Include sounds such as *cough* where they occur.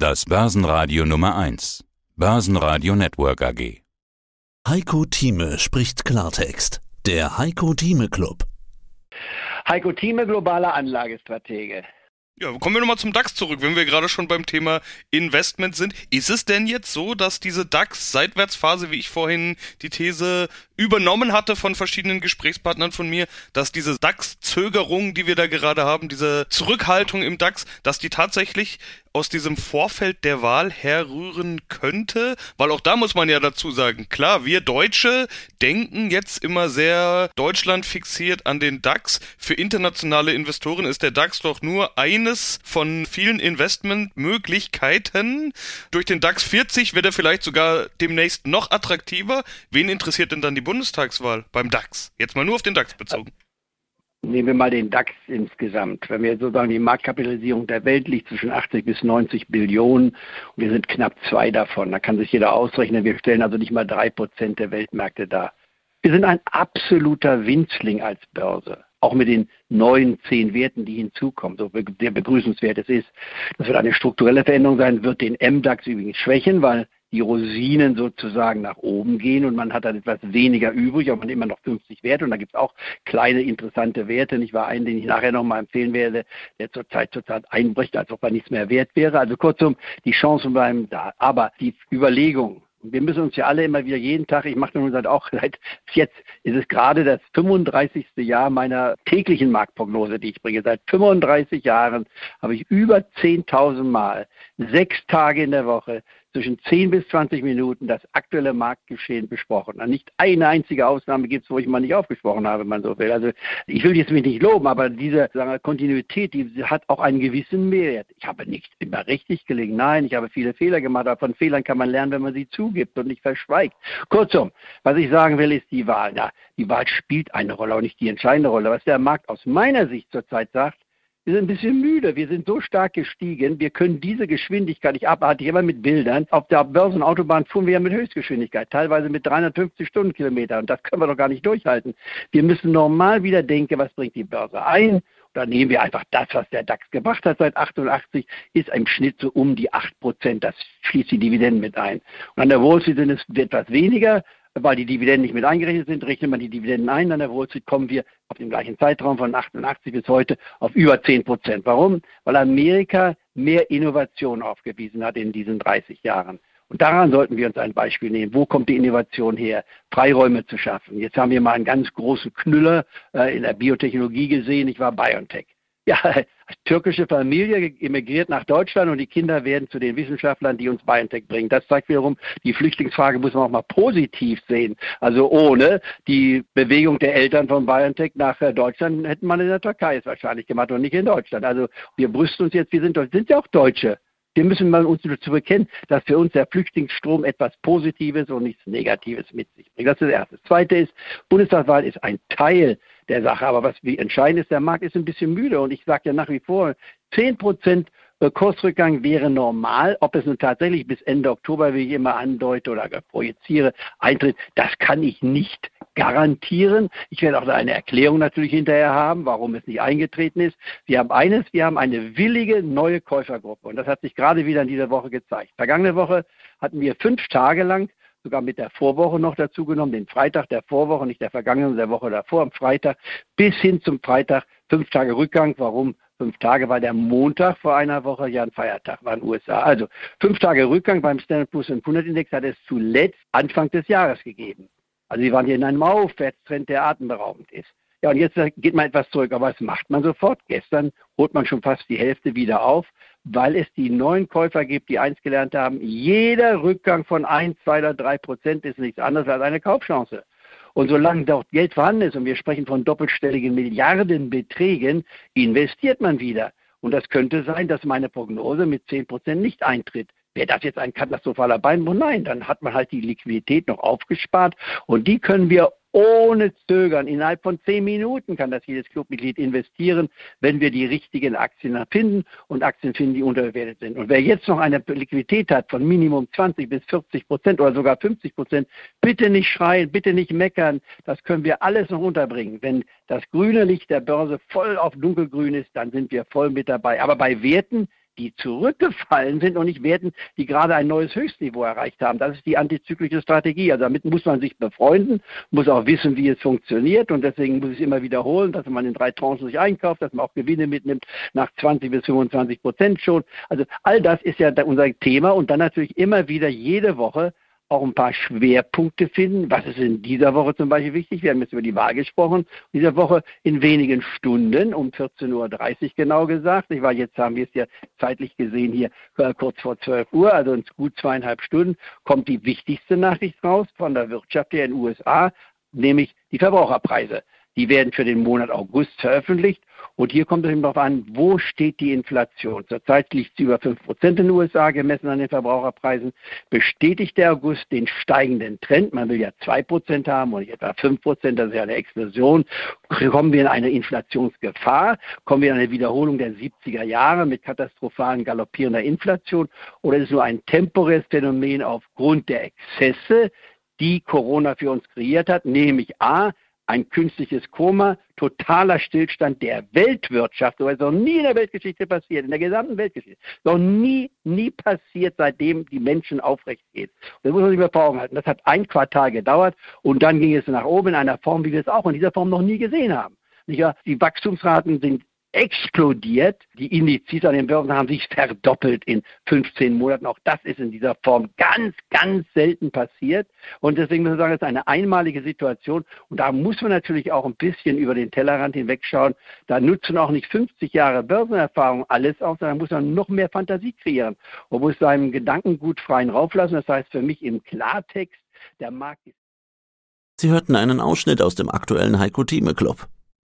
Das Börsenradio Nummer 1. Börsenradio Network AG. Heiko Thieme spricht Klartext. Der Heiko Thieme Club. Heiko Thieme, globaler Anlagestratege. Ja, kommen wir nochmal zum DAX zurück, wenn wir gerade schon beim Thema Investment sind. Ist es denn jetzt so, dass diese DAX-Seitwärtsphase, wie ich vorhin die These übernommen hatte von verschiedenen Gesprächspartnern von mir, dass diese DAX-Zögerung, die wir da gerade haben, diese Zurückhaltung im DAX, dass die tatsächlich aus diesem Vorfeld der Wahl herrühren könnte? Weil auch da muss man ja dazu sagen, klar, wir Deutsche denken jetzt immer sehr Deutschland fixiert an den DAX. Für internationale Investoren ist der DAX doch nur eines von vielen Investmentmöglichkeiten. Durch den DAX 40 wird er vielleicht sogar demnächst noch attraktiver. Wen interessiert denn dann die Bundestagswahl beim DAX? Jetzt mal nur auf den DAX bezogen. Nehmen wir mal den DAX insgesamt. Wenn wir sozusagen die Marktkapitalisierung der Welt liegt zwischen 80 bis 90 Billionen und wir sind knapp zwei davon, da kann sich jeder ausrechnen, wir stellen also nicht mal drei Prozent der Weltmärkte dar. Wir sind ein absoluter Winzling als Börse. Auch mit den neuen zehn Werten, die hinzukommen, so sehr begrüßenswert es ist. Das wird eine strukturelle Veränderung sein, wird den MDAX übrigens schwächen, weil die Rosinen sozusagen nach oben gehen und man hat dann etwas weniger übrig, aber man immer noch 50 Werte und da gibt es auch kleine interessante Werte. Ich war einen, den ich nachher nochmal empfehlen werde, der zurzeit zurzeit einbricht, als ob er nichts mehr wert wäre. Also kurzum, die Chancen bleiben da. Aber die Überlegung, wir müssen uns ja alle immer wieder jeden Tag, ich mache nun seit auch *laughs* seit jetzt ist es gerade das 35. Jahr meiner täglichen Marktprognose, die ich bringe. Seit 35 Jahren habe ich über 10.000 Mal, sechs Tage in der Woche, zwischen 10 bis 20 Minuten das aktuelle Marktgeschehen besprochen. Und nicht eine einzige Ausnahme gibt es, wo ich mal nicht aufgesprochen habe, wenn man so will. Also ich will jetzt mich nicht loben, aber diese wir, Kontinuität, die hat auch einen gewissen Mehrwert. Ich habe nicht immer richtig gelegen. Nein, ich habe viele Fehler gemacht, aber von Fehlern kann man lernen, wenn man sie zugibt und nicht verschweigt. Kurzum, was ich sagen will, ist die Wahl. Ja, die Wahl spielt eine Rolle, auch nicht die entscheidende Rolle. Was der Markt aus meiner Sicht zurzeit sagt, wir sind ein bisschen müde. Wir sind so stark gestiegen. Wir können diese Geschwindigkeit nicht abartig immer mit Bildern. Auf der Börsenautobahn fuhren wir ja mit Höchstgeschwindigkeit, teilweise mit 350 Stundenkilometern. Und das können wir doch gar nicht durchhalten. Wir müssen normal wieder denken, was bringt die Börse ein? Oder nehmen wir einfach das, was der DAX gebracht hat seit 88, ist im Schnitt so um die 8 Prozent. Das schließt die Dividenden mit ein. Und an der Wall Street sind es etwas weniger weil die Dividenden nicht mit eingerechnet sind, rechnet man die Dividenden ein, an der Wall Street kommen wir auf dem gleichen Zeitraum von 88 bis heute auf über 10 Prozent. Warum? Weil Amerika mehr Innovation aufgewiesen hat in diesen 30 Jahren. Und daran sollten wir uns ein Beispiel nehmen. Wo kommt die Innovation her? Freiräume zu schaffen. Jetzt haben wir mal einen ganz großen Knüller äh, in der Biotechnologie gesehen. Ich war BioNTech. Ja, *laughs* türkische Familie emigriert nach Deutschland und die Kinder werden zu den Wissenschaftlern, die uns BioNTech bringen. Das zeigt wiederum, die Flüchtlingsfrage muss man auch mal positiv sehen. Also ohne die Bewegung der Eltern von BioNTech nach äh, Deutschland hätten man in der Türkei es wahrscheinlich gemacht und nicht in Deutschland. Also wir brüsten uns jetzt, wir sind, sind ja auch Deutsche. Wir müssen mal uns dazu bekennen, dass für uns der Flüchtlingsstrom etwas Positives und nichts Negatives mit sich bringt. Das ist das Erste. Das Zweite ist, Bundestagswahl ist ein Teil der Sache. Aber was wie entscheidend ist, der Markt ist ein bisschen müde. Und ich sage ja nach wie vor, 10 Prozent Kursrückgang wäre normal. Ob es nun tatsächlich bis Ende Oktober, wie ich immer andeute oder projiziere, eintritt, das kann ich nicht garantieren. Ich werde auch eine Erklärung natürlich hinterher haben, warum es nicht eingetreten ist. Wir haben eines, wir haben eine willige neue Käufergruppe. Und das hat sich gerade wieder in dieser Woche gezeigt. Vergangene Woche hatten wir fünf Tage lang sogar mit der Vorwoche noch dazu genommen, den Freitag der Vorwoche, nicht der vergangenen, der Woche davor, am Freitag, bis hin zum Freitag, fünf Tage Rückgang. Warum fünf Tage? Weil der Montag vor einer Woche ja ein Feiertag war in den USA. Also fünf Tage Rückgang beim Standard Poor's 500 Index hat es zuletzt Anfang des Jahres gegeben. Also sie waren hier in einem Aufwärtstrend, der atemberaubend ist. Ja, und jetzt geht man etwas zurück, aber was macht man sofort? Gestern holt man schon fast die Hälfte wieder auf, weil es die neuen Käufer gibt, die eins gelernt haben, jeder Rückgang von ein, zwei oder drei Prozent ist nichts anderes als eine Kaufchance. Und solange dort Geld vorhanden ist, und wir sprechen von doppelstelligen Milliardenbeträgen, investiert man wieder. Und das könnte sein, dass meine Prognose mit 10 Prozent nicht eintritt. Wäre das jetzt ein katastrophaler Beinbruch? Nein, dann hat man halt die Liquidität noch aufgespart und die können wir ohne Zögern, innerhalb von zehn Minuten kann das jedes Clubmitglied investieren, wenn wir die richtigen Aktien finden und Aktien finden, die unterbewertet sind. Und wer jetzt noch eine Liquidität hat von Minimum 20 bis 40 Prozent oder sogar 50 Prozent, bitte nicht schreien, bitte nicht meckern. Das können wir alles noch unterbringen. Wenn das grüne Licht der Börse voll auf dunkelgrün ist, dann sind wir voll mit dabei. Aber bei Werten, die zurückgefallen sind und nicht Werten, die gerade ein neues Höchstniveau erreicht haben. Das ist die antizyklische Strategie. Also damit muss man sich befreunden, muss auch wissen, wie es funktioniert und deswegen muss ich es immer wiederholen, dass man in drei Tranchen sich einkauft, dass man auch Gewinne mitnimmt nach 20 bis 25 Prozent schon. Also all das ist ja unser Thema und dann natürlich immer wieder jede Woche auch ein paar Schwerpunkte finden. Was ist in dieser Woche zum Beispiel wichtig? Wir haben jetzt über die Wahl gesprochen. In dieser Woche in wenigen Stunden, um 14.30 Uhr genau gesagt. Ich war jetzt haben wir es ja zeitlich gesehen hier äh, kurz vor 12 Uhr, also in gut zweieinhalb Stunden, kommt die wichtigste Nachricht raus von der Wirtschaft der in den USA, nämlich die Verbraucherpreise. Die werden für den Monat August veröffentlicht. Und hier kommt es eben darauf an, wo steht die Inflation. Zurzeit liegt sie über 5% in den USA, gemessen an den Verbraucherpreisen. Bestätigt der August den steigenden Trend? Man will ja 2% haben und nicht etwa 5%, das ist ja eine Explosion. Kommen wir in eine Inflationsgefahr? Kommen wir in eine Wiederholung der 70er Jahre mit katastrophalen galoppierender Inflation? Oder ist es nur ein temporäres Phänomen aufgrund der Exzesse, die Corona für uns kreiert hat, nämlich A, ein künstliches Koma, totaler Stillstand der Weltwirtschaft. So ist noch nie in der Weltgeschichte passiert, in der gesamten Weltgeschichte. Noch nie, nie passiert, seitdem die Menschen aufrecht gehen. Das muss man sich mal vor Augen halten. Das hat ein Quartal gedauert und dann ging es nach oben in einer Form, wie wir es auch in dieser Form noch nie gesehen haben. Die Wachstumsraten sind explodiert. Die Indizes an den Börsen haben sich verdoppelt in 15 Monaten. Auch das ist in dieser Form ganz, ganz selten passiert. Und deswegen muss man sagen, es ist eine einmalige Situation. Und da muss man natürlich auch ein bisschen über den Tellerrand hinwegschauen. Da nutzen auch nicht 50 Jahre Börsenerfahrung alles aus, sondern muss man noch mehr Fantasie kreieren und muss seinem Gedankengut freien Rauf lassen. Das heißt für mich im Klartext, der Markt ist Sie hörten einen Ausschnitt aus dem aktuellen Heiko Thieme Club.